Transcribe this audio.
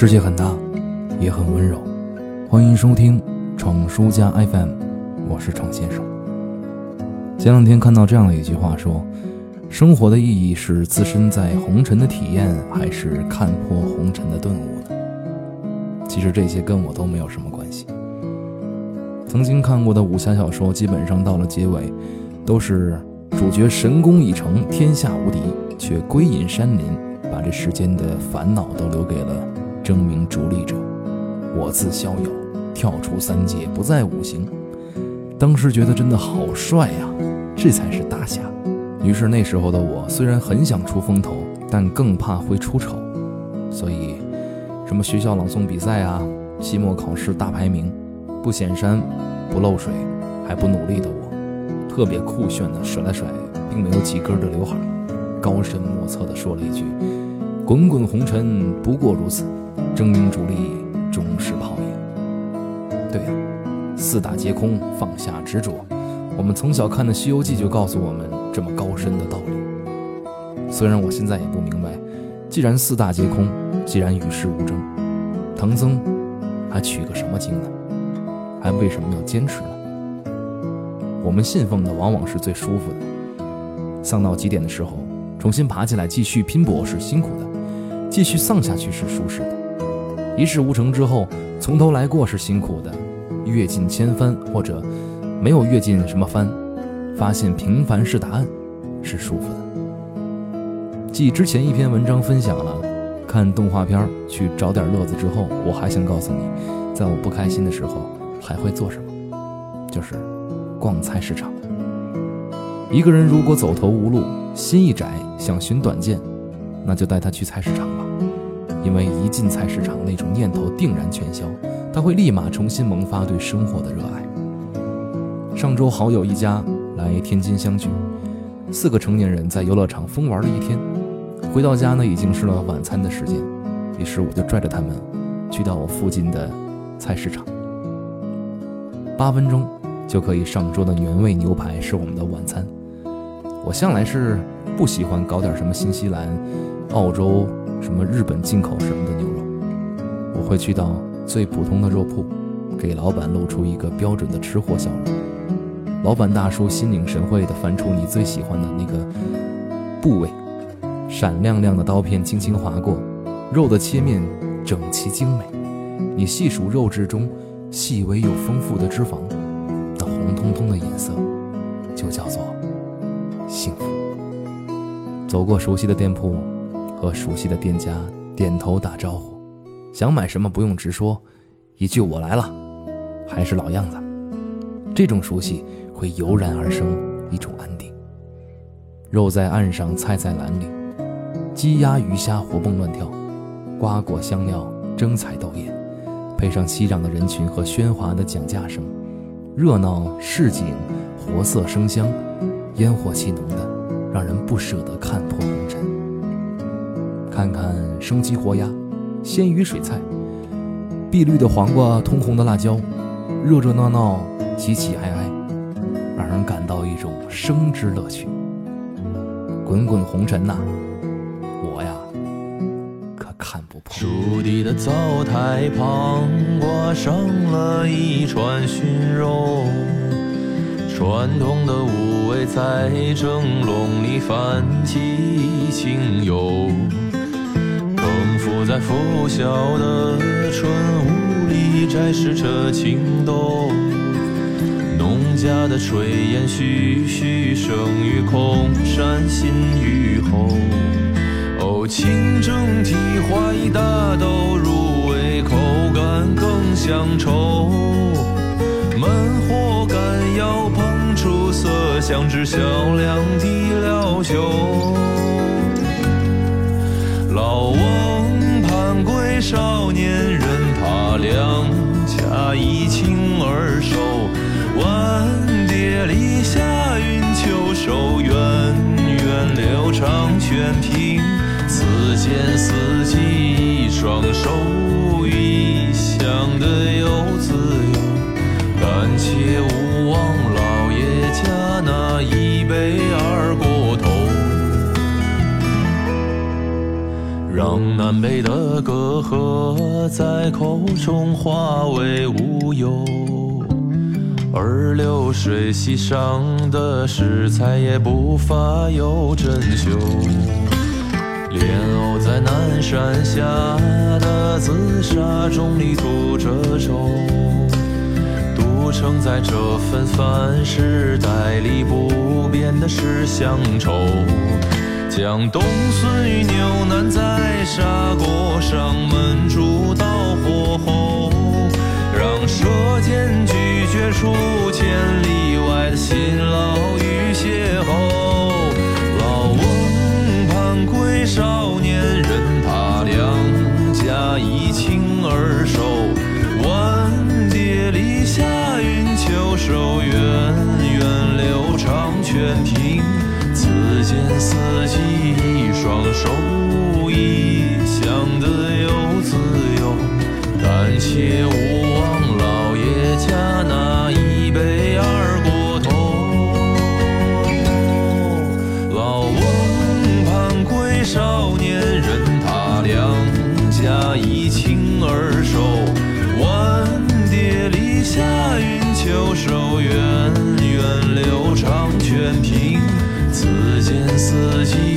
世界很大，也很温柔。欢迎收听闯书家 FM，我是闯先生。前两天看到这样的一句话说：“生活的意义是自身在红尘的体验，还是看破红尘的顿悟呢？”其实这些跟我都没有什么关系。曾经看过的武侠小说，基本上到了结尾，都是主角神功已成，天下无敌，却归隐山林，把这世间的烦恼都留给了争名逐利者。我自逍遥，跳出三界，不在五行。当时觉得真的好帅呀，这才是大侠。于是那时候的我，虽然很想出风头，但更怕会出丑，所以什么学校朗诵比赛啊，期末考试大排名。不显山，不漏水，还不努力的我，特别酷炫的甩了甩并没有几根的刘海，高深莫测的说了一句：“滚滚红尘不过如此，争名逐利终是泡影。”对呀，四大皆空，放下执着。我们从小看的《西游记》就告诉我们这么高深的道理。虽然我现在也不明白，既然四大皆空，既然与世无争，唐僧还取个什么经呢？还为什么要坚持呢？我们信奉的往往是最舒服的。丧到极点的时候，重新爬起来继续拼搏是辛苦的；继续丧下去是舒适的。一事无成之后，从头来过是辛苦的；阅尽千帆或者没有阅尽什么帆，发现平凡是答案是舒服的。继之前一篇文章分享了看动画片去找点乐子之后，我还想告诉你，在我不开心的时候。还会做什么？就是逛菜市场。一个人如果走投无路，心一窄，想寻短见，那就带他去菜市场吧。因为一进菜市场，那种念头定然全消，他会立马重新萌发对生活的热爱。上周好友一家来天津相聚，四个成年人在游乐场疯玩了一天。回到家呢，已经是了晚餐的时间，于是我就拽着他们去到我附近的菜市场。八分钟就可以上桌的原味牛排是我们的晚餐。我向来是不喜欢搞点什么新西兰、澳洲、什么日本进口什么的牛肉。我会去到最普通的肉铺，给老板露出一个标准的吃货笑容。老板大叔心领神会地翻出你最喜欢的那个部位，闪亮亮的刀片轻轻划过，肉的切面整齐精美。你细数肉质中。细微又丰富的脂肪，那红彤彤的颜色，就叫做幸福。走过熟悉的店铺，和熟悉的店家点头打招呼，想买什么不用直说，一句“我来了”，还是老样子。这种熟悉会油然而生一种安定。肉在岸上，菜在篮里，鸡鸭鱼虾活蹦乱跳，瓜果香料争彩斗艳。配上熙攘的人群和喧哗的讲价声，热闹市井，活色生香，烟火气浓的，让人不舍得看破红尘。看看生鸡活鸭，鲜鱼水菜，碧绿的黄瓜，通红的辣椒，热热闹闹，喜喜哀哀，让人感到一种生之乐趣。滚滚红尘呐！朱棣的灶台旁挂上了一串熏肉，传统的五味在蒸笼里泛起清幽。更伏在拂晓的春雾里摘拾着青豆，农家的炊烟徐徐升于空山新雨后。哦，清蒸蹄花一大兜，入味口感更香稠。焖火干窑烹出色香，只小两滴料酒。少年人怕两颊已清的隔阂在口中化为乌有，而流水席上的食材也不乏有珍馐。莲藕在南山下的紫砂盅里煮着粥，独盛在这份凡事代里不变的是乡愁。将冬笋与牛腩在砂锅上焖煮到火候，让舌尖咀嚼出下一清二瘦。万蝶里下云秋收，源远流长全凭此间四季。